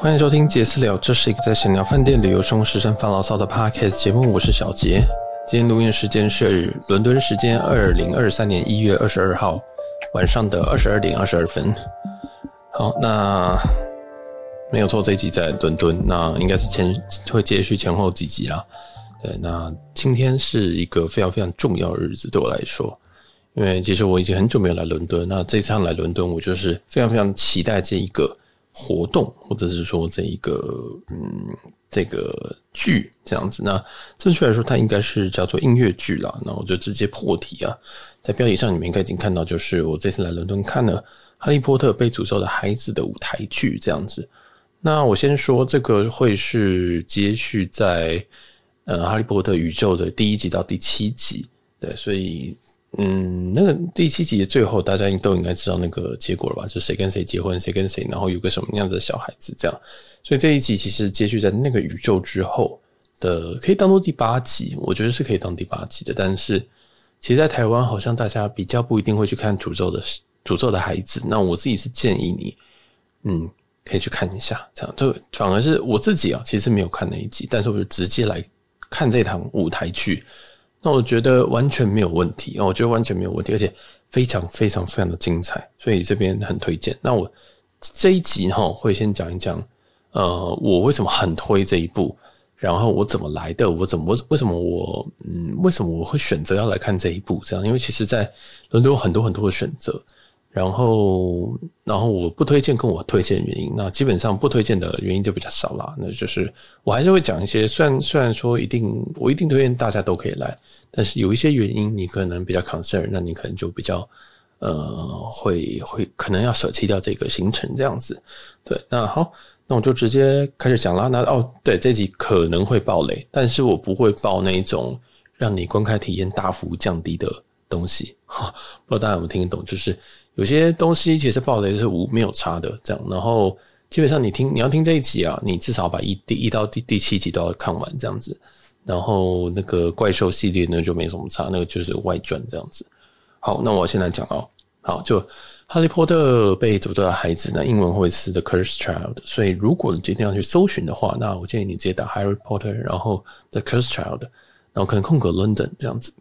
欢迎收听杰私聊，这是一个在闲聊饭店、旅游、生活、时尚发牢骚的 podcast 节目。我是小杰，今天录音时间是伦敦时间二零二三年一月二十二号晚上的二十二点二十二分。好，那没有错，这一集在伦敦，那应该是前会接续前后几集啦。对，那今天是一个非常非常重要的日子，对我来说，因为其实我已经很久没有来伦敦，那这次来伦敦，我就是非常非常期待这一个。活动，或者是说这一个嗯，这个剧这样子，那正确来说，它应该是叫做音乐剧啦。那我就直接破题啊，在标题上你们应该已经看到，就是我这次来伦敦看了《哈利波特：被诅咒的孩子》的舞台剧这样子。那我先说，这个会是接续在呃《哈利波特》宇宙的第一集到第七集，对，所以。嗯，那个第七集的最后，大家都应该知道那个结果了吧？就谁跟谁结婚，谁跟谁，然后有个什么样子的小孩子这样。所以这一集其实接续在那个宇宙之后的，可以当做第八集，我觉得是可以当第八集的。但是，其实，在台湾好像大家比较不一定会去看诅咒的诅咒的孩子。那我自己是建议你，嗯，可以去看一下。这样，这反而是我自己啊，其实没有看那一集，但是我就直接来看这场舞台剧。那我觉得完全没有问题，我觉得完全没有问题，而且非常非常非常的精彩，所以这边很推荐。那我这一集哈会先讲一讲，呃，我为什么很推这一部，然后我怎么来的，我怎么为什么我嗯为什么我会选择要来看这一部这样？因为其实在伦敦有很多很多的选择。然后，然后我不推荐跟我推荐的原因，那基本上不推荐的原因就比较少啦。那就是我还是会讲一些，虽然虽然说一定我一定推荐大家都可以来，但是有一些原因你可能比较 concern，那你可能就比较呃会会可能要舍弃掉这个行程这样子。对，那好，那我就直接开始讲啦。那哦，对，这集可能会爆雷，但是我不会爆那种让你观看体验大幅降低的东西。哈，不知道大家有没有听得懂？就是。有些东西其实爆雷是无没有差的，这样。然后基本上你听你要听这一集啊，你至少把一第一到第第七集都要看完这样子。然后那个怪兽系列呢就没什么差，那个就是外传这样子。好，那我现在讲哦，好，就哈利波特被诅咒的孩子呢，英文会是 The Cursed Child。所以如果你今天要去搜寻的话，那我建议你直接打 Harry Potter，然后 The Cursed Child，然后可能空格 London 这样子。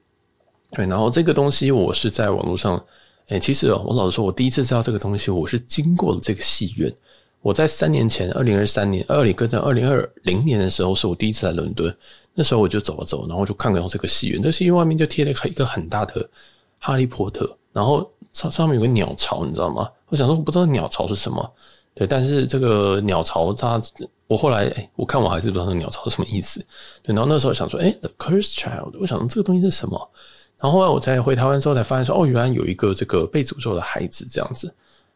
对，然后这个东西我是在网络上。哎、其实哦，我老实说，我第一次知道这个东西，我是经过了这个戏院。我在三年前，二零二三年，二零跟在二零二零年的时候，是我第一次来伦敦。那时候我就走了走，然后就看到这个戏院。这戏院外面就贴了一个很大的哈利波特，然后上上面有个鸟巢，你知道吗？我想说，我不知道鸟巢是什么，对，但是这个鸟巢它，我后来哎、我看我还是不知道那鸟巢是什么意思。对，然后那时候想说，哎、，The Curse Child，我想说这个东西是什么？然后后来我在回台湾之后才发现说，哦，原来有一个这个被诅咒的孩子这样子。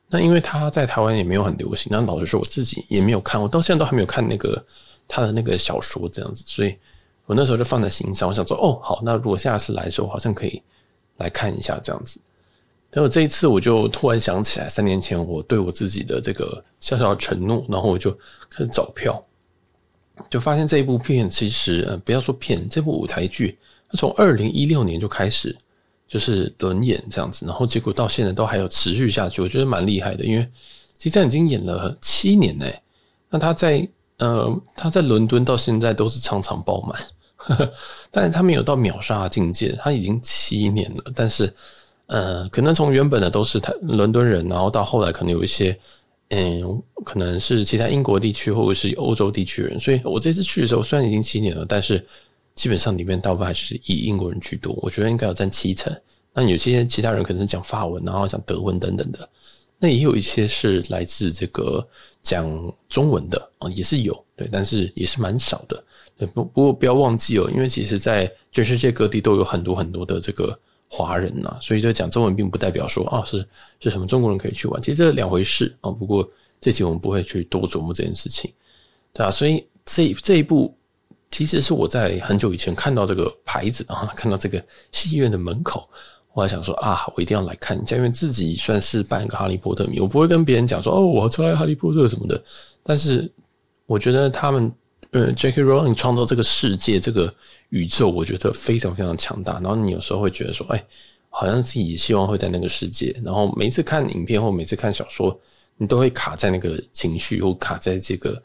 那因为他在台湾也没有很流行，那老实说我自己也没有看，我到现在都还没有看那个他的那个小说这样子。所以我那时候就放在心上，我想说，哦，好，那如果下次来的时候，好像可以来看一下这样子。然后这一次我就突然想起来，三年前我对我自己的这个小小的承诺，然后我就开始找票，就发现这一部片其实，不要说片，这部舞台剧。从二零一六年就开始就是轮演这样子，然后结果到现在都还有持续下去，我觉得蛮厉害的。因为其实已经演了七年呢，那他在呃他在伦敦到现在都是场场爆满，但是他没有到秒杀的境界，他已经七年了。但是呃，可能从原本的都是他伦敦人，然后到后来可能有一些嗯，可能是其他英国地区或者是欧洲地区人。所以我这次去的时候虽然已经七年了，但是。基本上里面大部分还是以英国人居多，我觉得应该有占七成。那有些其他人可能是讲法文，然后讲德文等等的。那也有一些是来自这个讲中文的啊，也是有对，但是也是蛮少的。不不过不要忘记哦，因为其实在全世界各地都有很多很多的这个华人呐，所以就讲中文并不代表说啊是是什么中国人可以去玩，其实这两回事啊。不过这集我们不会去多琢磨这件事情，对啊，所以这这一步。其实是我在很久以前看到这个牌子啊，看到这个戏院的门口，我还想说啊，我一定要来看一下，因为自己算是半个哈利波特迷，我不会跟别人讲说哦，我超爱哈利波特什么的。但是我觉得他们呃，J.K. Rowling 创造这个世界这个宇宙，我觉得非常非常强大。然后你有时候会觉得说，哎，好像自己也希望会在那个世界。然后每次看影片或每次看小说，你都会卡在那个情绪，或卡在这个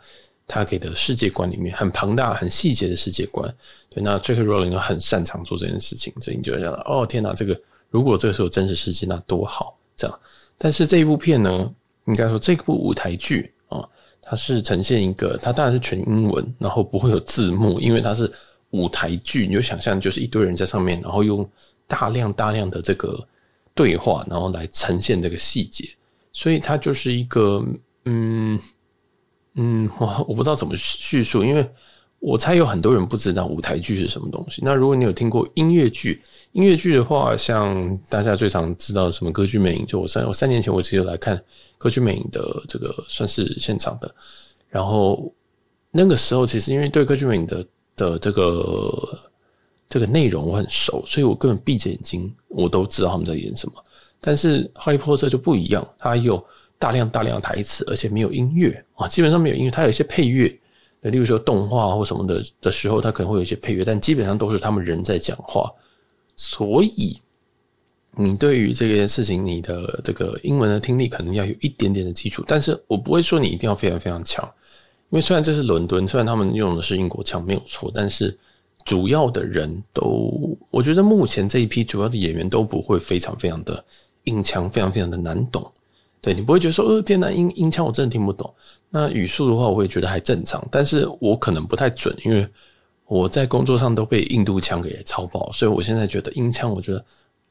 他给的世界观里面，很庞大、很细节的世界观。对，那 J.K. Rowling 很擅长做这件事情，所以你就会想，哦，天哪，这个如果这个是有真实世界，那多好，这样。但是这一部片呢，应该说这部舞台剧啊，它是呈现一个，它当然是全英文，然后不会有字幕，因为它是舞台剧，你就想象就是一堆人在上面，然后用大量大量的这个对话，然后来呈现这个细节，所以它就是一个，嗯嗯，我我不知道怎么叙述，因为。我猜有很多人不知道舞台剧是什么东西。那如果你有听过音乐剧，音乐剧的话，像大家最常知道什么歌剧魅影，就我三我三年前我其实来看歌剧魅影的这个算是现场的。然后那个时候其实因为对歌剧魅影的的这个这个内容我很熟，所以我根本闭着眼睛我都知道他们在演什么。但是哈利波特就不一样，它有大量大量的台词，而且没有音乐啊，基本上没有音乐，它有一些配乐。那例如说动画或什么的的时候，它可能会有一些配乐，但基本上都是他们人在讲话。所以，你对于这件事情，你的这个英文的听力可能要有一点点的基础。但是我不会说你一定要非常非常强，因为虽然这是伦敦，虽然他们用的是英国腔没有错，但是主要的人都，我觉得目前这一批主要的演员都不会非常非常的硬腔，非常非常的难懂。对，你不会觉得说，呃，天呐，音音腔我真的听不懂。那语速的话，我会觉得还正常，但是我可能不太准，因为我在工作上都被印度腔给操爆，所以我现在觉得音腔我觉得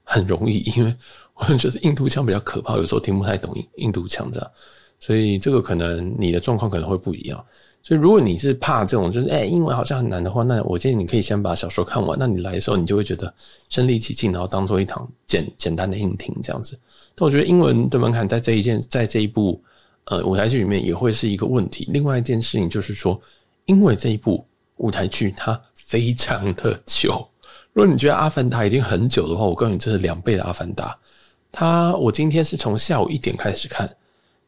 很容易，因为我觉得印度腔比较可怕，有时候听不太懂印印度腔这样，所以这个可能你的状况可能会不一样。所以如果你是怕这种就是哎、英文好像很难的话，那我建议你可以先把小说看完，那你来的时候你就会觉得身临其境，然后当做一堂简简单的硬听这样子。但我觉得英文的门槛在这一件，在这一部呃舞台剧里面也会是一个问题。另外一件事情就是说，因为这一部舞台剧它非常的久。如果你觉得《阿凡达》已经很久的话，我告诉你，这是两倍的《阿凡达》。它我今天是从下午一点开始看，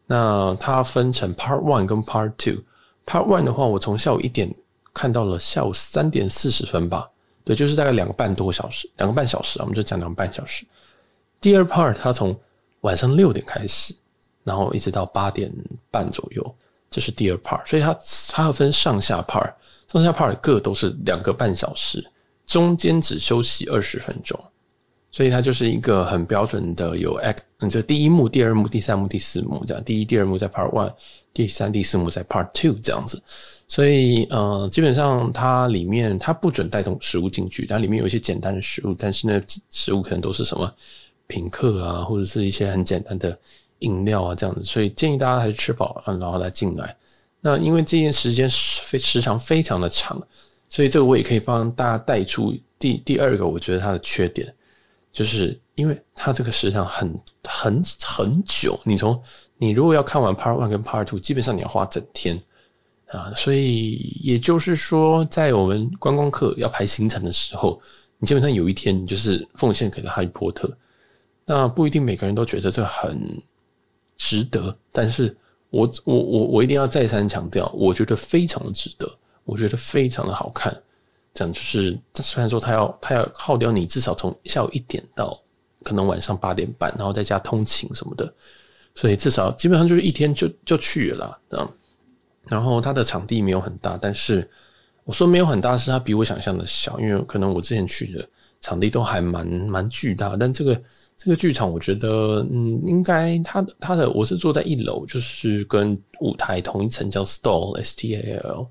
那它分成 Part One 跟 Part Two。Part One 的话，我从下午一点看到了下午三点四十分吧，对，就是大概两个半多小时，两个半小时啊，我们就讲两个半小时。第二 Part 它从晚上六点开始，然后一直到八点半左右，这是第二 part，所以它它要分上下 part，上下 part 各都是两个半小时，中间只休息二十分钟，所以它就是一个很标准的有 act，就第一幕、第二幕、第三幕、第四幕这样，第一、第二幕在 part one，第三、第四幕在 part two 这样子，所以呃，基本上它里面它不准带动食物进去，它里面有一些简单的食物，但是呢食物可能都是什么？品客啊，或者是一些很简单的饮料啊，这样子，所以建议大家还是吃饱，然后来进来。那因为这件时间时时长非常的长，所以这个我也可以帮大家带出第第二个，我觉得它的缺点，就是因为它这个时长很很很久。你从你如果要看完 Part One 跟 Part Two，基本上你要花整天啊，所以也就是说，在我们观光客要排行程的时候，你基本上有一天你就是奉献给了哈利波特。那不一定每个人都觉得这很值得，但是我我我我一定要再三强调，我觉得非常的值得，我觉得非常的好看。这样就是，虽然说他要他要耗掉你至少从下午一点到可能晚上八点半，然后再加通勤什么的，所以至少基本上就是一天就就去了啦。这样，然后他的场地没有很大，但是我说没有很大，是他比我想象的小，因为可能我之前去的场地都还蛮蛮巨大，但这个。这个剧场，我觉得，嗯，应该它它的，我是坐在一楼，就是跟舞台同一层，叫 Stall，S T A L。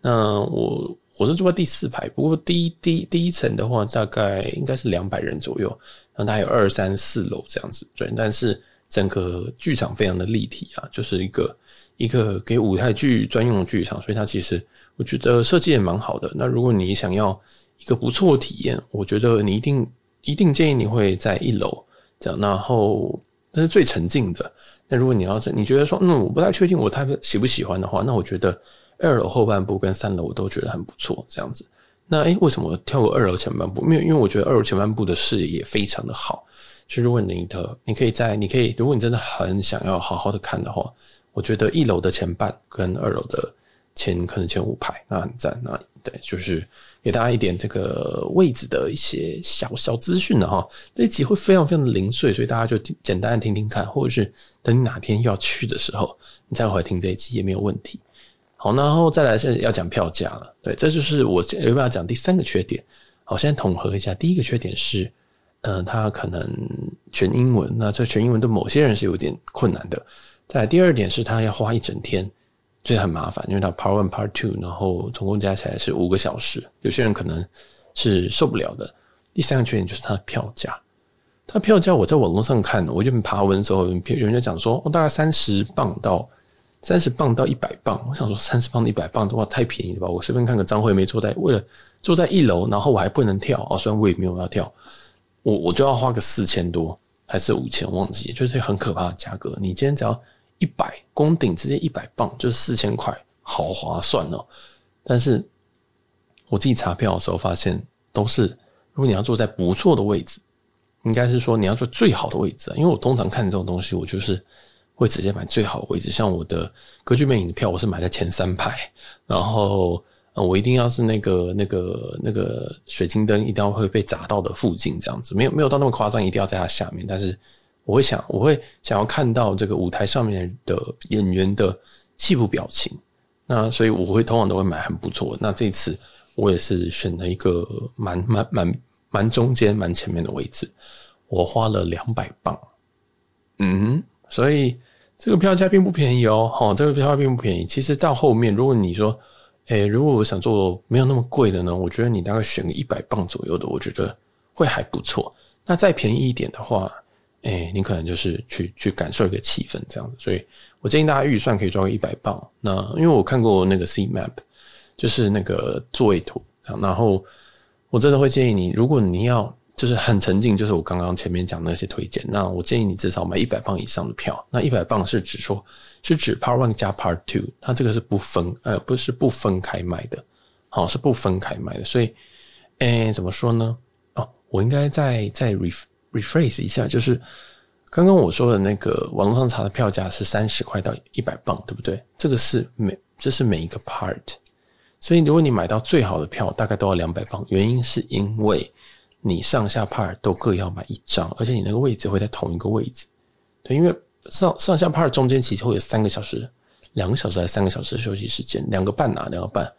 那我我是坐在第四排，不过第一第一第一层的话，大概应该是两百人左右，然后它有二三四楼这样子，对。但是整个剧场非常的立体啊，就是一个一个给舞台剧专用的剧场，所以它其实我觉得设计也蛮好的。那如果你想要一个不错的体验，我觉得你一定。一定建议你会在一楼这样，然后那是最沉浸的。那如果你要是，你觉得说，嗯，我不太确定我太喜不喜欢的话，那我觉得二楼后半部跟三楼我都觉得很不错，这样子。那诶，为什么我跳过二楼前半部？因为因为我觉得二楼前半部的视野非常的好。就如果你的，你可以在，你可以，如果你真的很想要好好的看的话，我觉得一楼的前半跟二楼的前可能前五排，那很赞。那对，就是给大家一点这个位置的一些小小资讯的哈。这一集会非常非常的零碎，所以大家就简单的听听看，或者是等你哪天要去的时候，你再回来听这一集也没有问题。好，然后再来是要讲票价了。对，这就是我有办法讲第三个缺点。好，现在统合一下，第一个缺点是，嗯、呃，它可能全英文，那这全英文对某些人是有点困难的。再来第二点是，它要花一整天。这很麻烦，因为它 Part One、Part Two，然后总共加起来是五个小时，有些人可能是受不了的。第三个缺点就是它的票价，它票价我在网络上看，我就爬文的时候，有人就讲说，大概三十磅到三十磅到一百磅。我想说，三十磅到一百磅的话太便宜了吧？我随便看个张惠妹坐在为了坐在一楼，然后我还不能跳哦，虽然我也没有要跳，我我就要花个四千多还是五千，忘记，就是很可怕的价格。你今天只要。一百攻顶直接一百磅就是四千块，好划算哦！但是我自己查票的时候发现，都是如果你要坐在不错的位置，应该是说你要坐最好的位置啊。因为我通常看这种东西，我就是会直接买最好的位置。像我的歌剧魅影的票，我是买在前三排，然后我一定要是那个那个那个水晶灯一定要会被砸到的附近，这样子没有没有到那么夸张，一定要在它下面，但是。我会想，我会想要看到这个舞台上面的演员的戏部表情，那所以我会通常都会买很不错。那这次我也是选了一个蛮蛮蛮蛮中间蛮前面的位置，我花了两百磅，嗯，所以这个票价并不便宜哦。好，这个票价并不便宜。其实到后面，如果你说，诶，如果我想做没有那么贵的呢，我觉得你大概选个一百磅左右的，我觉得会还不错。那再便宜一点的话。哎、你可能就是去去感受一个气氛这样子，所以我建议大家预算可以抓个一百磅。那因为我看过那个 C Map，就是那个座位图，然后我真的会建议你，如果你要就是很沉浸，就是我刚刚前面讲那些推荐，那我建议你至少买一百磅以上的票。那一百磅是指说，是指 Part One 加 Part Two，它这个是不分呃不是不分开卖的，好是不分开卖的。所以，哎、怎么说呢？哦，我应该再再 ref。Rephrase 一下，就是刚刚我说的那个网络上查的票价是三十块到一百磅，对不对？这个是每这是每一个 part，所以如果你买到最好的票，大概都要两百磅。原因是因为你上下 part 都各要买一张，而且你那个位置会在同一个位置。对，因为上上下 part 中间其实会有三个小时，两个小时还是三个小时的休息时间，两个半啊，两个半，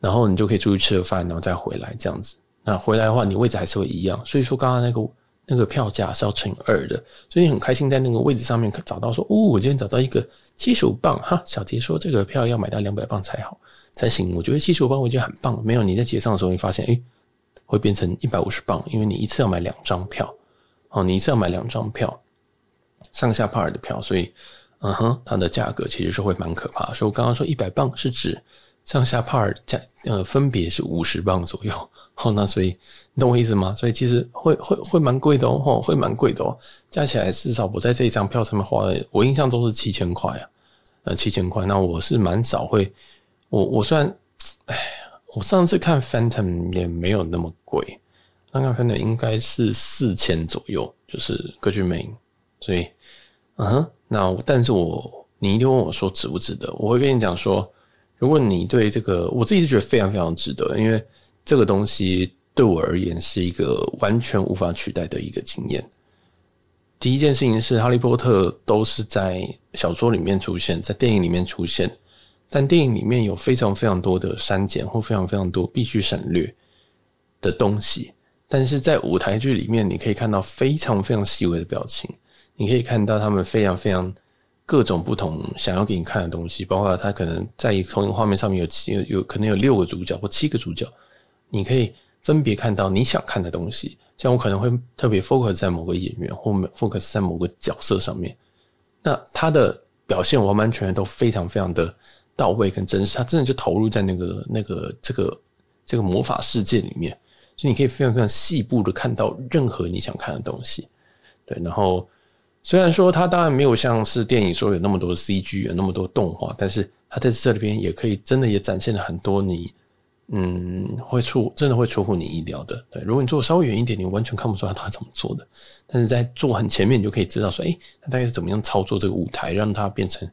然后你就可以出去吃个饭，然后再回来这样子。那回来的话，你位置还是会一样。所以说刚刚那个。那个票价是要乘二的，所以你很开心在那个位置上面找到说，哦，我今天找到一个七十五磅哈。小杰说这个票要买到两百磅才好才行，我觉得七十五磅我已经很棒了。没有你在结账的时候，你发现诶会变成一百五十磅，因为你一次要买两张票，哦，你一次要买两张票，上下帕尔的票，所以嗯哼，它的价格其实是会蛮可怕。所以我刚刚说一百磅是指上下帕尔价呃分别是五十磅左右。好，那所以你懂我意思吗？所以其实会会会蛮贵的哦，会蛮贵的哦，加起来至少我在这一张票上面花了，我印象中是七千块啊，呃，七千块。那我是蛮少会，我我虽然，哎，我上次看 Phantom 也没有那么贵，那看 Phantom 应该是四千左右，就是歌剧魅影。所以，嗯哼，那但是我你一定问我说值不值得？我会跟你讲说，如果你对这个，我自己是觉得非常非常值得，因为。这个东西对我而言是一个完全无法取代的一个经验。第一件事情是，哈利波特都是在小说里面出现，在电影里面出现，但电影里面有非常非常多的删减或非常非常多必须省略的东西。但是在舞台剧里面，你可以看到非常非常细微的表情，你可以看到他们非常非常各种不同想要给你看的东西，包括他可能在同一个画面上面有七有可能有六个主角或七个主角。你可以分别看到你想看的东西，像我可能会特别 focus 在某个演员或 focus 在某个角色上面，那他的表现完完全全都非常非常的到位跟真实，他真的就投入在那个那个这个这个魔法世界里面，所以你可以非常非常细部的看到任何你想看的东西。对，然后虽然说他当然没有像是电影说有那么多 CG 有那么多动画，但是他在这里边也可以真的也展现了很多你。嗯，会出真的会出乎你意料的。对，如果你坐稍微远一点，你完全看不出来他怎么做的。但是在坐很前面，你就可以知道说，诶，他大概是怎么样操作这个舞台，让它变成，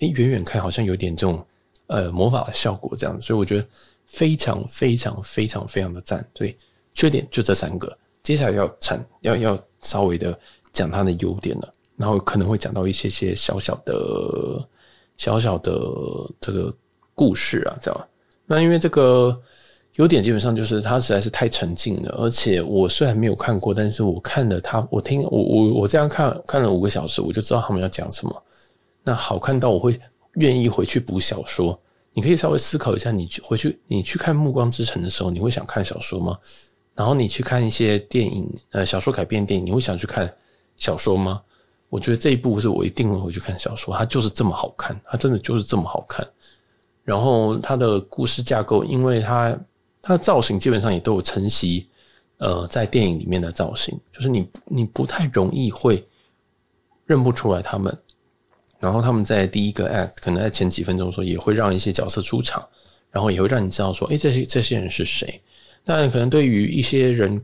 诶，远远看好像有点这种呃魔法的效果这样，所以我觉得非常非常非常非常的赞。所以缺点就这三个，接下来要产要要稍微的讲它的优点了，然后可能会讲到一些些小小的小小的这个故事啊，这样。那因为这个。优点基本上就是它实在是太沉浸了，而且我虽然没有看过，但是我看了它，我听我我我这样看看了五个小时，我就知道他们要讲什么。那好看到我会愿意回去补小说。你可以稍微思考一下，你回去你去看《暮光之城》的时候，你会想看小说吗？然后你去看一些电影，呃，小说改编电影，你会想去看小说吗？我觉得这一部是我一定会回去看小说，它就是这么好看，它真的就是这么好看。然后它的故事架构，因为它。它的造型基本上也都有承袭，呃，在电影里面的造型，就是你你不太容易会认不出来他们。然后他们在第一个 act 可能在前几分钟的时候也会让一些角色出场，然后也会让你知道说，诶，这些这些人是谁。但可能对于一些人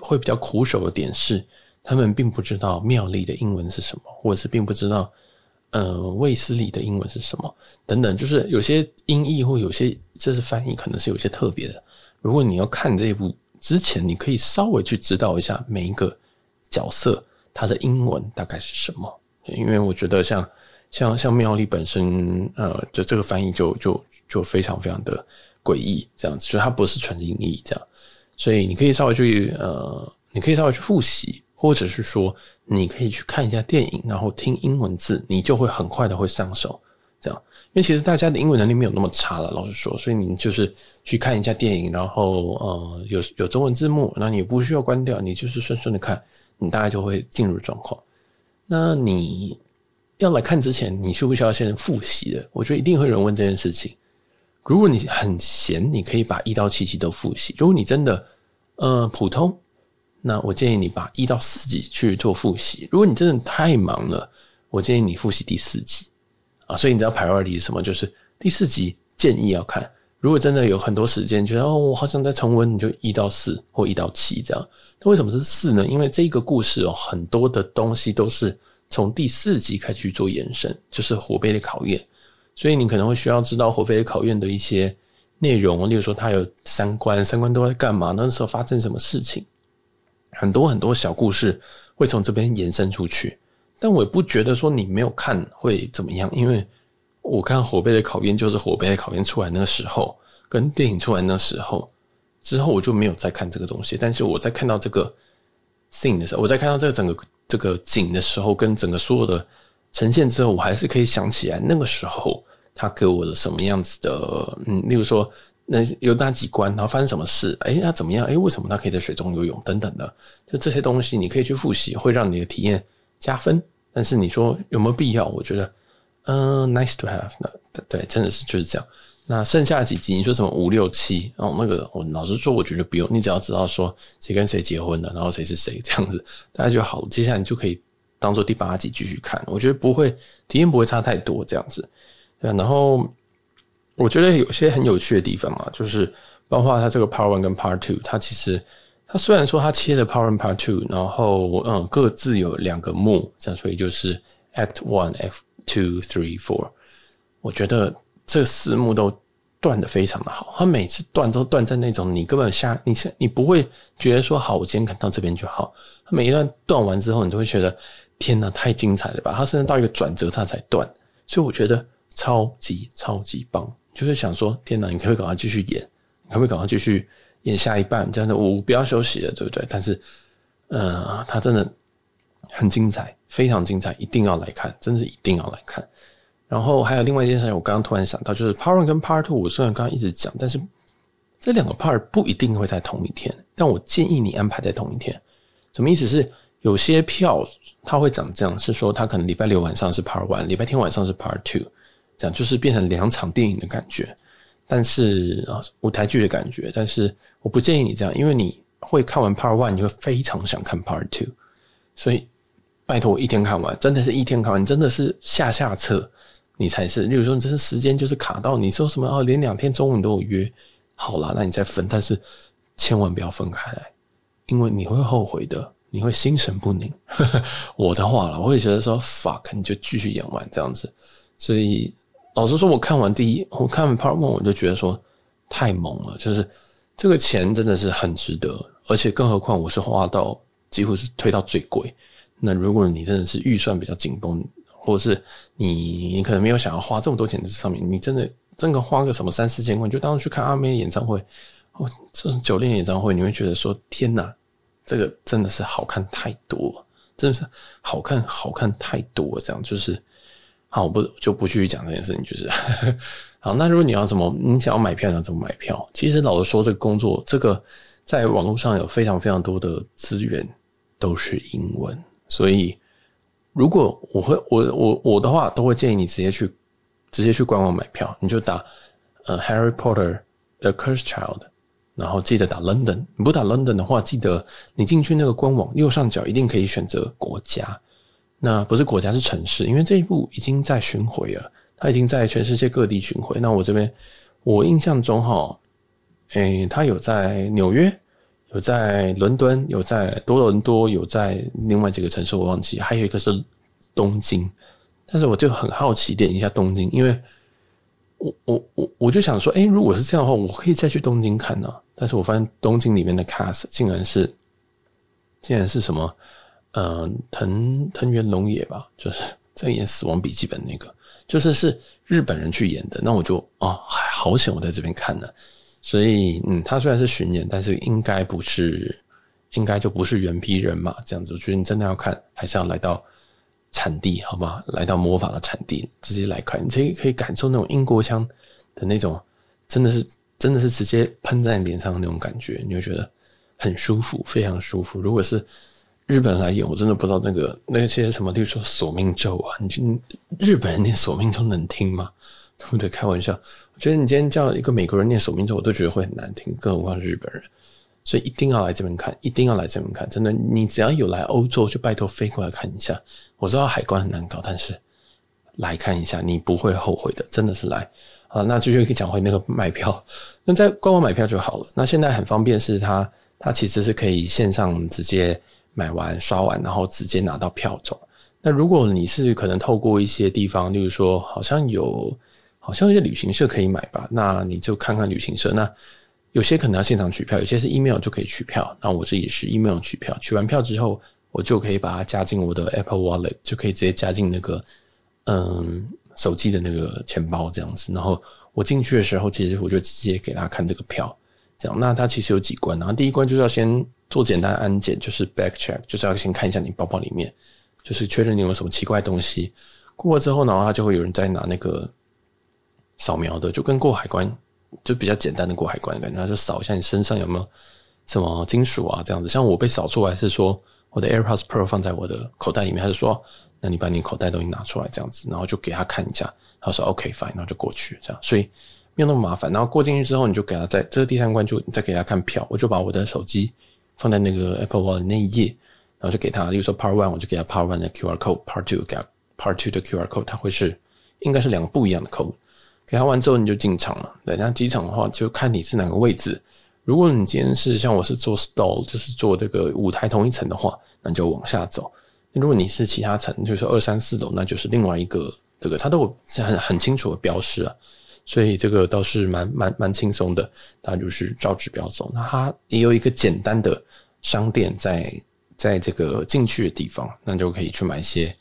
会比较苦手的点是，他们并不知道妙丽的英文是什么，或者是并不知道。呃，卫斯理的英文是什么？等等，就是有些音译或有些这是翻译，可能是有些特别的。如果你要看这一部之前，你可以稍微去知道一下每一个角色他的英文大概是什么，因为我觉得像像像妙丽本身，呃，就这个翻译就就就非常非常的诡异，这样子，就它不是纯音译这样，所以你可以稍微去呃，你可以稍微去复习。或者是说，你可以去看一下电影，然后听英文字，你就会很快的会上手。这样，因为其实大家的英文能力没有那么差了，老实说，所以你就是去看一下电影，然后呃有有中文字幕，那你不需要关掉，你就是顺顺的看，你大概就会进入状况。那你要来看之前，你需不需要先复习的？我觉得一定会有人问这件事情。如果你很闲，你可以把一到七集都复习。如果你真的呃普通。那我建议你把一到四集去做复习。如果你真的太忙了，我建议你复习第四集啊。所以你知道 priority 是什么？就是第四集建议要看。如果真的有很多时间，觉得哦，我好想再重温，你就一到四或一到七这样。那为什么是四呢？因为这个故事哦，很多的东西都是从第四集开始去做延伸，就是火杯的考验。所以你可能会需要知道火杯的考验的一些内容，例如说它有三关，三关都在干嘛？那时候发生什么事情？很多很多小故事会从这边延伸出去，但我也不觉得说你没有看会怎么样，因为我看火杯的考验就是火杯的考验出来那个时候，跟电影出来那时候之后我就没有再看这个东西。但是我在看到这个 scene 的时候，我在看到这个整个这个景的时候，跟整个所有的呈现之后，我还是可以想起来那个时候他给我的什么样子的，嗯，例如说。那有哪几关？然后发生什么事？哎，他怎么样？哎，为什么他可以在水中游泳？等等的，就这些东西，你可以去复习，会让你的体验加分。但是你说有没有必要？我觉得，嗯、，nice to have。那对，真的是就是这样。那剩下几集，你说什么五六七？哦，那个我老实说，我觉得不用。你只要知道说谁跟谁结婚了，然后谁是谁这样子，大家就好。接下来你就可以当做第八集继续看。我觉得不会，体验不会差太多这样子。对，然后。我觉得有些很有趣的地方嘛，就是包括它这个 Part One 跟 Part Two，它其实它虽然说它切的 Part One、Part Two，然后嗯各自有两个幕，这样所以就是 Act One、Act Two、Three、Four。我觉得这四幕都断的非常的好，它每次断都断在那种你根本下你你不会觉得说好，我今天看到这边就好。它每一段断完之后，你都会觉得天哪，太精彩了吧！它甚至到一个转折它才断，所以我觉得超级超级棒。就是想说，天哪，你可不可以赶快继续演？你可不可以赶快继续演下一半？这样的我不要休息了，对不对？但是，呃，他真的很精彩，非常精彩，一定要来看，真的是一定要来看。然后还有另外一件事情，我刚刚突然想到，就是 Part One 跟 Part Two，我虽然刚刚一直讲，但是这两个 Part 不一定会在同一天，但我建议你安排在同一天。什么意思是？有些票它会长这样，是说它可能礼拜六晚上是 Part One，礼拜天晚上是 Part Two。讲就是变成两场电影的感觉，但是啊，舞台剧的感觉。但是我不建议你这样，因为你会看完 Part One，你会非常想看 Part Two，所以拜托我一天看完，真的是一天看完，真的是下下策你才是。例如说，你这是时间就是卡到，你说什么哦，连两天中午你都有约，好啦，那你再分，但是千万不要分开来，因为你会后悔的，你会心神不宁。我的话了，我会觉得说 fuck，你就继续演完这样子，所以。老实说，我看完第一，我看完 Part One，我就觉得说太猛了，就是这个钱真的是很值得，而且更何况我是花到几乎是推到最贵。那如果你真的是预算比较紧绷，或者是你你可能没有想要花这么多钱在上面，你真的真的花个什么三四千块，就当去看阿妹演唱会，哦，这种酒店演唱会，你会觉得说天哪，这个真的是好看太多，真的是好看好看太多，这样就是。好，我不就不继续讲这件事情，就是 好。那如果你要怎么，你想要买票，你要怎么买票？其实老实说，这个工作，这个在网络上有非常非常多的资源，都是英文。所以，如果我会，我我我的话，都会建议你直接去直接去官网买票。你就打呃《Harry Potter: The Cursed Child》，然后记得打 London。你不打 London 的话，记得你进去那个官网右上角一定可以选择国家。那不是国家，是城市，因为这一部已经在巡回了，它已经在全世界各地巡回。那我这边，我印象中哈，诶，它有在纽约，有在伦敦，有在多伦多，有在另外几个城市我忘记，还有一个是东京。但是我就很好奇，点一下东京，因为我我我我就想说，诶，如果是这样的话，我可以再去东京看呢。但是我发现东京里面的 cast 竟然是，竟然是什么？呃，藤藤原龙也吧，就是在演《死亡笔记本》那个，就是是日本人去演的。那我就哦，还好险我在这边看呢。所以，嗯，他虽然是巡演，但是应该不是，应该就不是原批人嘛这样子。我觉得你真的要看，还是要来到产地，好吗？来到魔法的产地，直接来看，你可以可以感受那种英国腔的那种，真的是真的是直接喷在脸上的那种感觉，你会觉得很舒服，非常舒服。如果是日本来演，我真的不知道那个那些什么，例如说索命咒啊，你日本人念索命咒能听吗？对不对？开玩笑，我觉得你今天叫一个美国人念索命咒，我都觉得会很难听，更何况是日本人。所以一定要来这边看，一定要来这边看。真的，你只要有来欧洲，就拜托飞过来看一下。我知道海关很难搞，但是来看一下，你不会后悔的，真的是来啊。那继续可以讲回那个买票，那在官网买票就好了。那现在很方便，是它它其实是可以线上直接。买完刷完，然后直接拿到票走。那如果你是可能透过一些地方，例如说好像有，好像有些旅行社可以买吧，那你就看看旅行社。那有些可能要现场取票，有些是 email 就可以取票。那我这也是 email 取票，取完票之后，我就可以把它加进我的 Apple Wallet，就可以直接加进那个嗯手机的那个钱包这样子。然后我进去的时候，其实我就直接给他看这个票，这样。那它其实有几关，然后第一关就是要先。做简单安检，就是 back check，就是要先看一下你包包里面，就是确认你有什么奇怪东西。过了之后呢，他就会有人再拿那个扫描的，就跟过海关就比较简单的过海关的感觉，他就扫一下你身上有没有什么金属啊这样子。像我被扫出来是说我的 AirPods Pro 放在我的口袋里面，他就说，那你把你口袋东西拿出来这样子，然后就给他看一下，他说 OK fine，然后就过去这样，所以没有那么麻烦。然后过进去之后，你就给他在这个第三关就再给他看票，我就把我的手机。放在那个 Apple Wallet 那一页，然后就给他，例如说 Part One，我就给他 Part One 的 QR Code，Part Two 给他 Part Two 的 QR Code，它会是应该是两个不一样的 code。给他完之后你就进场了。对，那机场的话就看你是哪个位置。如果你今天是像我是做 stall，就是做这个舞台同一层的话，那你就往下走。如果你是其他层，就是说二三四楼，那就是另外一个这个，它都有很很清楚的标识啊。所以这个倒是蛮蛮蛮轻松的，大家就是照指标走。那它也有一个简单的商店在在这个进去的地方，那就可以去买一些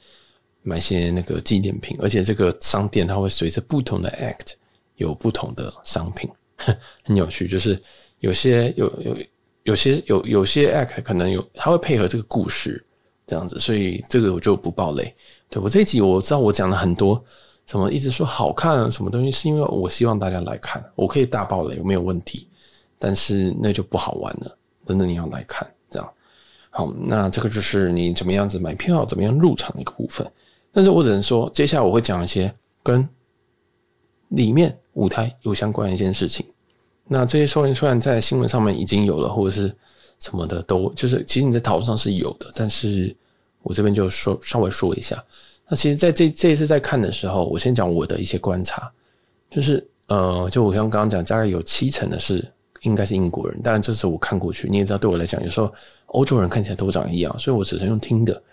买一些那个纪念品。而且这个商店它会随着不同的 act 有不同的商品，很有趣。就是有些有有有些有有些 act 可能有，它会配合这个故事这样子，所以这个我就不爆雷。对，我这一集我知道我讲了很多。什么一直说好看什么东西，是因为我希望大家来看，我可以大爆雷没有问题，但是那就不好玩了。真的你要来看，这样好，那这个就是你怎么样子买票，怎么样入场的一个部分。但是我只能说，接下来我会讲一些跟里面舞台有相关的一件事情。那这些说明虽然在新闻上面已经有了，或者是什么的都就是，其实你在讨论上是有的，但是我这边就说稍微说一下。那其实，在这这一次在看的时候，我先讲我的一些观察，就是呃，就我像刚刚讲，大概有七成的是应该是英国人，当然这次我看过去，你也知道，对我来讲，有时候欧洲人看起来都长一样，所以我只能用听的，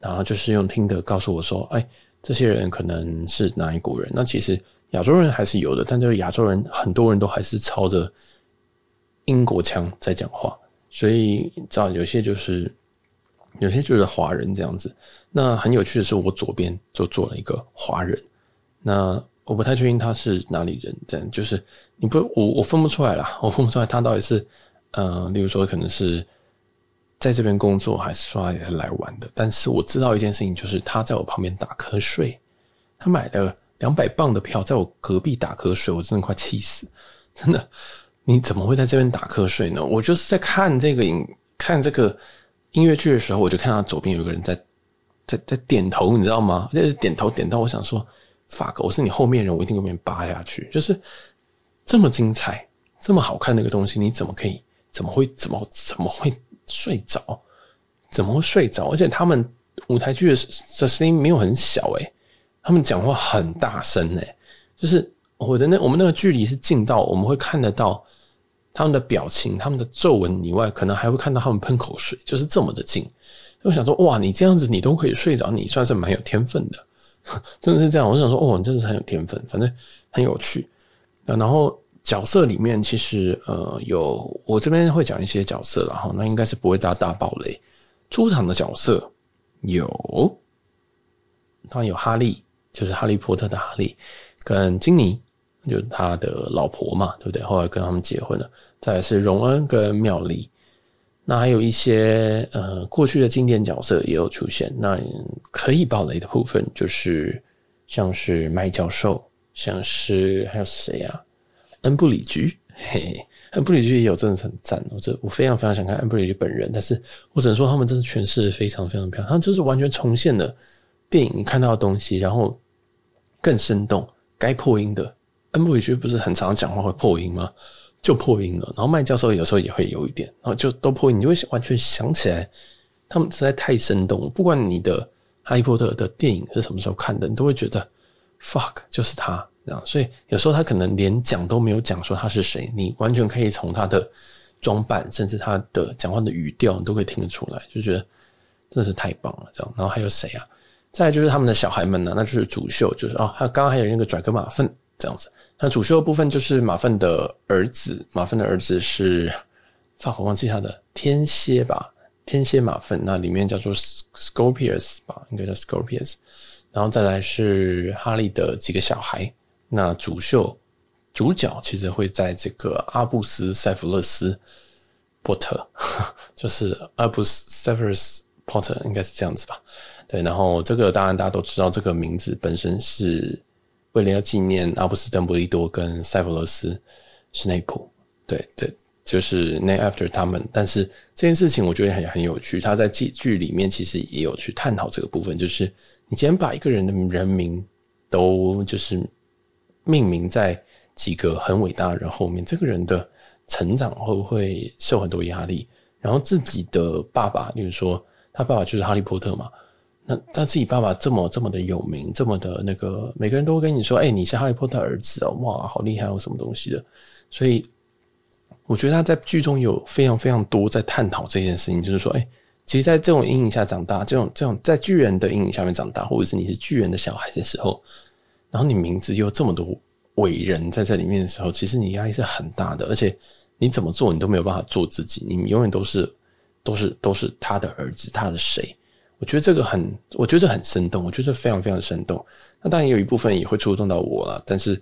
然后就是用听的告诉我说，哎，这些人可能是哪一国人？那其实亚洲人还是有的，但就是亚洲人很多人都还是操着英国腔在讲话，所以你知道有些就是有些就是华人这样子。那很有趣的是，我左边就坐了一个华人，那我不太确定他是哪里人，这样就是你不我我分不出来啦，我分不出来他到底是呃，例如说可能是在这边工作，还是说也是来玩的。但是我知道一件事情，就是他在我旁边打瞌睡，他买了两百磅的票，在我隔壁打瞌睡，我真的快气死！真的，你怎么会在这边打瞌睡呢？我就是在看这个影，看这个音乐剧的时候，我就看到左边有个人在在在点头，你知道吗？就是点头点到，我想说，fuck，我是你后面人，我一定会被你扒下去。就是这么精彩、这么好看的一个东西，你怎么可以？怎么会？怎么怎么会睡着？怎么会睡着？而且他们舞台剧的的声音没有很小诶、他们讲话很大声诶，就是我的那我们那个距离是近到我们会看得到他们的表情、他们的皱纹以外，可能还会看到他们喷口水，就是这么的近。我想说，哇，你这样子你都可以睡着，你算是蛮有天分的，真的是这样。我想说，哦，你真的是很有天分，反正很有趣。然后角色里面其实呃有我这边会讲一些角色，然后那应该是不会大大爆雷。出场的角色有，当然有哈利。就是哈利波特的哈利，跟金妮，就是他的老婆嘛，对不对？后来跟他们结婚了。再来是荣恩跟妙丽，那还有一些呃过去的经典角色也有出现。那可以爆雷的部分就是像是麦教授，像是还有谁啊？恩布里居，嘿嘿，恩布里居也有真的很赞。我这我非常非常想看恩布里居本人，但是我只能说他们真的诠释的非常非常漂亮，他就是完全重现了电影看到的东西，然后。更生动，该破音的恩布里居不是很常讲话会破音吗？就破音了。然后麦教授有时候也会有一点，然后就都破音，你就会完全想起来，他们实在太生动。不管你的哈利波特的电影是什么时候看的，你都会觉得 fuck 就是他这样。所以有时候他可能连讲都没有讲说他是谁，你完全可以从他的装扮，甚至他的讲话的语调，你都可以听得出来，就觉得真的是太棒了。这样，然后还有谁啊？再就是他们的小孩们呢，那就是主秀，就是哦，他刚刚还有那个拽哥马粪这样子。那主秀的部分就是马粪的儿子，马粪的儿子是，发我忘记他的天蝎吧，天蝎马粪，那里面叫做 Scorpius 吧，应该叫 Scorpius。然后再来是哈利的几个小孩，那主秀主角其实会在这个阿布斯塞弗勒斯波特，就是阿布斯塞弗勒斯波特，应该是这样子吧。对，然后这个当然大家都知道，这个名字本身是为了要纪念阿布斯邓布利多跟塞弗罗斯史内普，对对，就是 name after 他们。但是这件事情我觉得很很有趣，他在剧剧里面其实也有去探讨这个部分，就是你既然把一个人的人名都就是命名在几个很伟大的人后面，这个人的成长会不会受很多压力？然后自己的爸爸，例如说他爸爸就是哈利波特嘛。那他自己爸爸这么这么的有名，这么的那个，每个人都会跟你说：“哎、你是哈利波特儿子哦，哇，好厉害哦，什么东西的。”所以我觉得他在剧中有非常非常多在探讨这件事情，就是说，哎、其实，在这种阴影下长大，这种这种在巨人的阴影下面长大，或者是你是巨人的小孩的时候，然后你名字又这么多伟人在这里面的时候，其实你压力是很大的，而且你怎么做你都没有办法做自己，你永远都是都是都是他的儿子，他的谁。我觉得这个很，我觉得很生动，我觉得非常非常生动。那当然有一部分也会触动到我了，但是，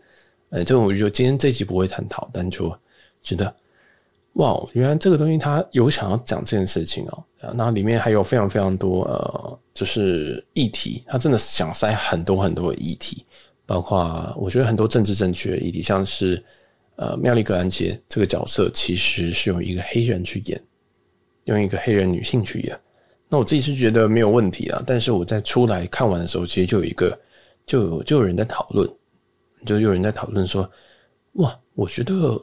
呃，这个我就今天这一集不会探讨，但就觉得，哇，原来这个东西它有想要讲这件事情哦。然后里面还有非常非常多呃，就是议题，他真的想塞很多很多的议题，包括我觉得很多政治正确的议题，像是呃，妙丽·格兰杰这个角色其实是用一个黑人去演，用一个黑人女性去演。那我自己是觉得没有问题啦，但是我在出来看完的时候，其实就有一个，就有就有人在讨论，就有人在讨论说，哇，我觉得，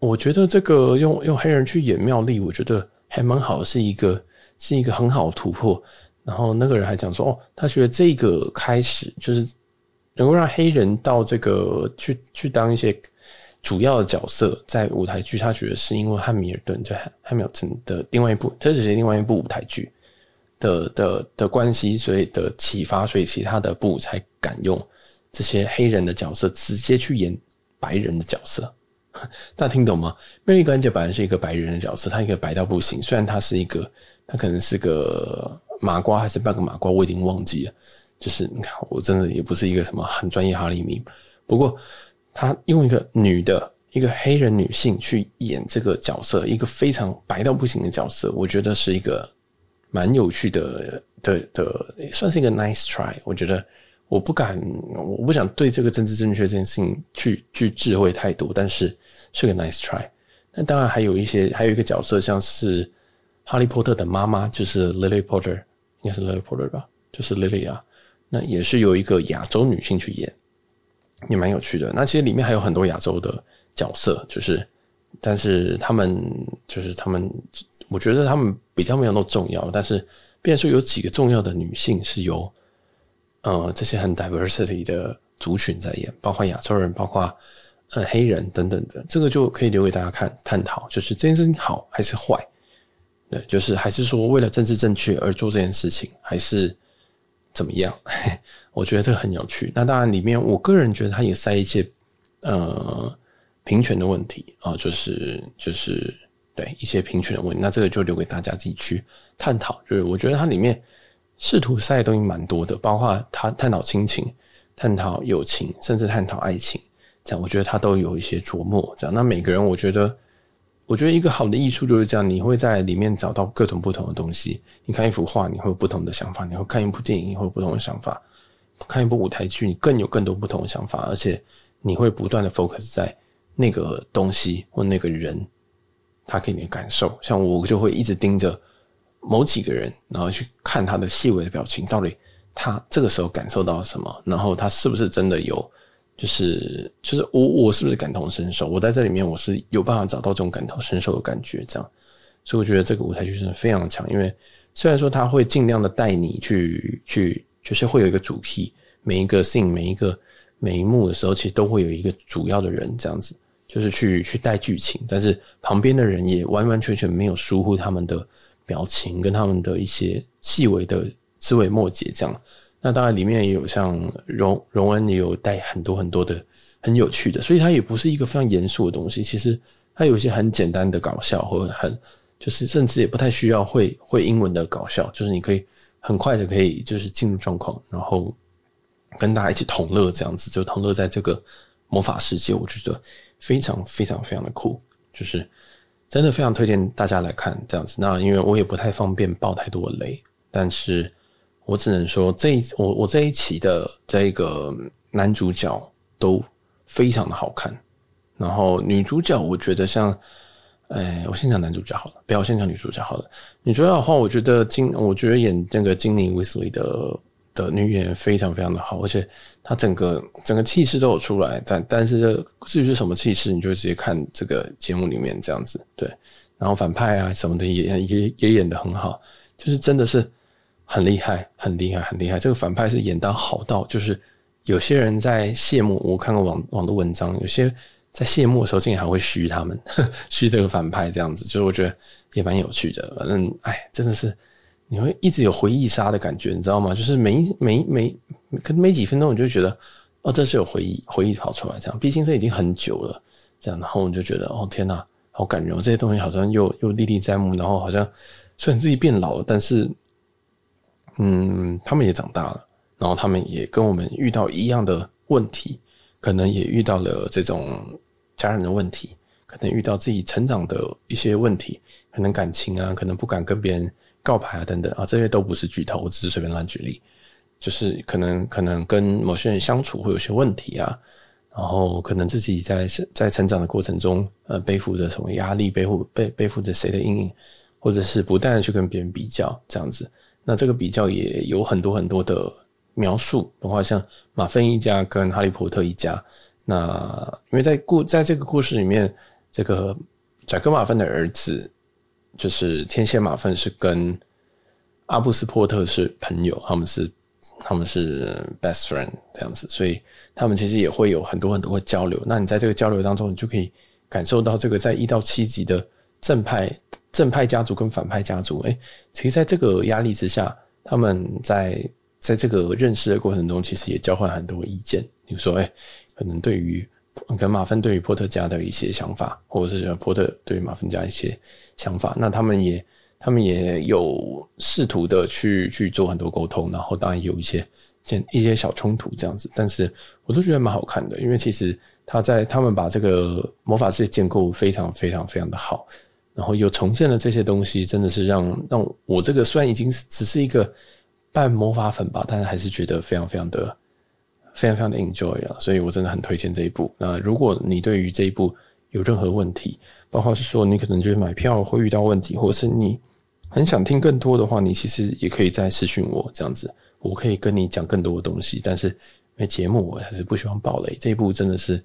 我觉得这个用用黑人去演妙丽，我觉得还蛮好，是一个是一个很好的突破。然后那个人还讲说，哦，他觉得这个开始就是能够让黑人到这个去去当一些主要的角色，在舞台剧，他觉得是因为汉密尔顿在汉密尔顿的另外一部，这只是另外一部舞台剧。的的的关系，所以的启发，所以其他的部才敢用这些黑人的角色直接去演白人的角色，大家听懂吗？魅力关姐本来是一个白人的角色，他一个白到不行，虽然他是一个，他可能是个麻瓜还是半个麻瓜，我已经忘记了。就是你看，我真的也不是一个什么很专业哈利迷，不过他用一个女的。一个黑人女性去演这个角色，一个非常白到不行的角色，我觉得是一个蛮有趣的的的，算是一个 nice try。我觉得我不敢，我不想对这个政治正确这件事情去去智慧太多，但是是个 nice try。那当然还有一些，还有一个角色，像是哈利波特的妈妈，就是 Lily Potter，应该是 Lily Potter 吧，就是 Lily 啊，那也是由一个亚洲女性去演，也蛮有趣的。那其实里面还有很多亚洲的。角色就是，但是他们就是他们，我觉得他们比较没有那么重要。但是，变成说有几个重要的女性是由呃这些很 diversity 的族群在演，包括亚洲人，包括呃黑人等等的，这个就可以留给大家看探讨，就是这件事情好还是坏？对，就是还是说为了政治正确而做这件事情，还是怎么样？我觉得这个很有趣。那当然，里面我个人觉得它也塞一些呃。平权的问题啊，就是就是对一些平权的问题，那这个就留给大家自己去探讨。就是我觉得它里面试图塞的东西蛮多的，包括他探讨亲情、探讨友情，甚至探讨爱情，这样我觉得他都有一些琢磨。这样，那每个人，我觉得，我觉得一个好的艺术就是这样，你会在里面找到各种不同的东西。你看一幅画，你会有不同的想法；你会看一部电影，你会有不同的想法；看一部舞台剧，你更有更多不同的想法，而且你会不断的 focus 在。那个东西或那个人，他给你的感受，像我就会一直盯着某几个人，然后去看他的细微的表情，到底他这个时候感受到什么，然后他是不是真的有，就是就是我我是不是感同身受？我在这里面我是有办法找到这种感同身受的感觉，这样，所以我觉得这个舞台剧真的非常强，因为虽然说他会尽量的带你去去，就是会有一个主题，每一个 scene 每一个每一幕的时候，其实都会有一个主要的人这样子。就是去去带剧情，但是旁边的人也完完全全没有疏忽他们的表情跟他们的一些细微的枝微末节这样。那当然里面也有像荣荣恩也有带很多很多的很有趣的，所以它也不是一个非常严肃的东西。其实它有一些很简单的搞笑，或者很就是甚至也不太需要会会英文的搞笑，就是你可以很快的可以就是进入状况，然后跟大家一起同乐这样子，就同乐在这个魔法世界，我觉得。非常非常非常的酷，就是真的非常推荐大家来看这样子。那因为我也不太方便爆太多的雷，但是我只能说这一我我这一期的这个男主角都非常的好看，然后女主角我觉得像，哎，我先讲男主角好了，不要先讲女主角好了。女主角的话，我觉得金，我觉得演那个金妮·威斯利的。的女演员非常非常的好，而且她整个整个气势都有出来，但但是至于是什么气势，你就直接看这个节目里面这样子，对。然后反派啊什么的也也也演得很好，就是真的是很厉害，很厉害，很厉害。这个反派是演到好到，就是有些人在谢幕，我看过网网的文章，有些在谢幕的时候竟然还会嘘他们，嘘这个反派这样子，就是我觉得也蛮有趣的。反正哎，真的是。你会一直有回忆杀的感觉，你知道吗？就是每每每可能没几分钟，你就觉得哦，这是有回忆回忆跑出来这样。毕竟这已经很久了，这样，然后你就觉得哦，天哪，好感人！这些东西好像又又历历在目，然后好像虽然自己变老了，但是嗯，他们也长大了，然后他们也跟我们遇到一样的问题，可能也遇到了这种家人的问题，可能遇到自己成长的一些问题，可能感情啊，可能不敢跟别人。告白啊，等等啊，这些都不是剧透，我只是随便乱举例，就是可能可能跟某些人相处会有些问题啊，然后可能自己在在成长的过程中，呃，背负着什么压力，背负背背负着谁的阴影，或者是不断的去跟别人比较这样子，那这个比较也有很多很多的描述，包括像马芬一家跟哈利波特一家，那因为在故在这个故事里面，这个贾克马芬的儿子。就是天蝎马粪是跟阿布斯波特是朋友，他们是他们是 best friend 这样子，所以他们其实也会有很多很多的交流。那你在这个交流当中，你就可以感受到这个在一到七集的正派正派家族跟反派家族，诶，其实在这个压力之下，他们在在这个认识的过程中，其实也交换很多意见。比如说，哎，可能对于跟马芬对于波特家的一些想法，或者是波特对于马芬家一些想法，那他们也他们也有试图的去去做很多沟通，然后当然有一些见一些小冲突这样子，但是我都觉得蛮好看的，因为其实他在他们把这个魔法世界建构非常非常非常的好，然后又重现了这些东西，真的是让让我这个虽然已经只是一个。半魔法粉吧，但是还是觉得非常非常的、非常非常的 enjoy 啊！所以我真的很推荐这一部。那如果你对于这一部有任何问题，包括是说你可能就是买票会遇到问题，或是你很想听更多的话，你其实也可以再私讯我这样子，我可以跟你讲更多的东西。但是因为节目我还是不喜欢爆雷，这一部真的是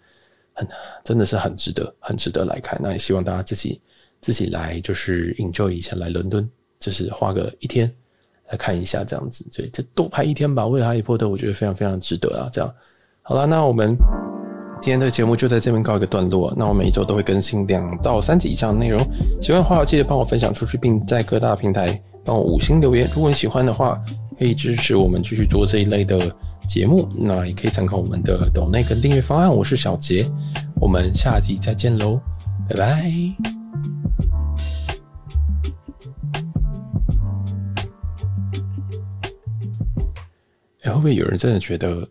很真的是很值得、很值得来看。那也希望大家自己自己来就是 enjoy 一下，来伦敦就是花个一天。来看一下这样子，对，这多拍一天吧，为了哈利波特，我觉得非常非常值得啊！这样，好啦，那我们今天的节目就在这边告一个段落。那我每一周都会更新两到三集以上的内容，喜欢的话记得帮我分享出去，并在各大平台帮我五星留言。如果你喜欢的话，可以支持我们继续做这一类的节目，那也可以参考我们的抖内跟订阅方案。我是小杰，我们下集再见喽，拜拜。哎会不会有人真的觉得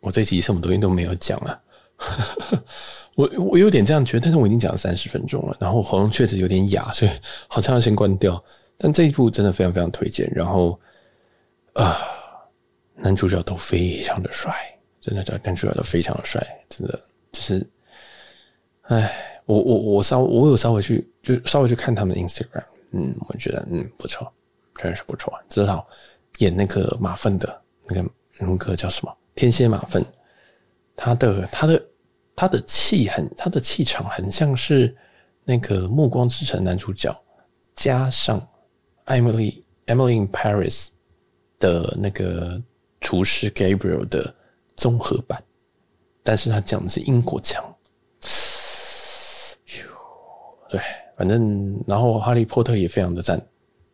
我这集什么东西都没有讲啊？我我有点这样觉得，但是我已经讲了三十分钟了，然后喉咙确实有点哑，所以好像要先关掉。但这一部真的非常非常推荐，然后啊、男主角都非常的帅，真的，男主角都非常的帅，真的就是，哎，我我我稍我有稍微去就稍微去看他们的 Instagram，嗯，我觉得嗯不错，真的是不错，至少演那个马粪的。那个那个叫什么？天蝎马粪，他的他的他的气很，他的气场很像是那个《暮光之城》男主角，加上 Emily Emily in Paris 的那个厨师 Gabriel 的综合版，但是他讲的是英国腔。对，反正然后哈利波特也非常的赞。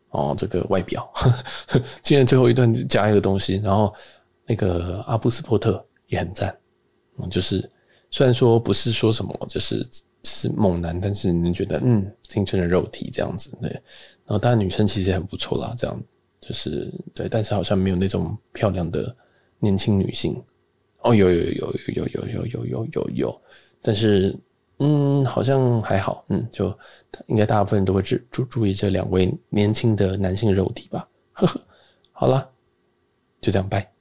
哦，这个外表，呵呵，今天最后一段加一个东西，然后那个阿布斯波特也很赞，嗯，就是虽然说不是说什么，就是是猛男，但是你觉得嗯，青春的肉体这样子，对，然后当然女生其实也很不错啦，这样就是对，但是好像没有那种漂亮的年轻女性，哦，有有有有有有有有有有有，但是。嗯，好像还好，嗯，就应该大部分人都会注注注意这两位年轻的男性肉体吧，呵呵，好了，就这样，拜。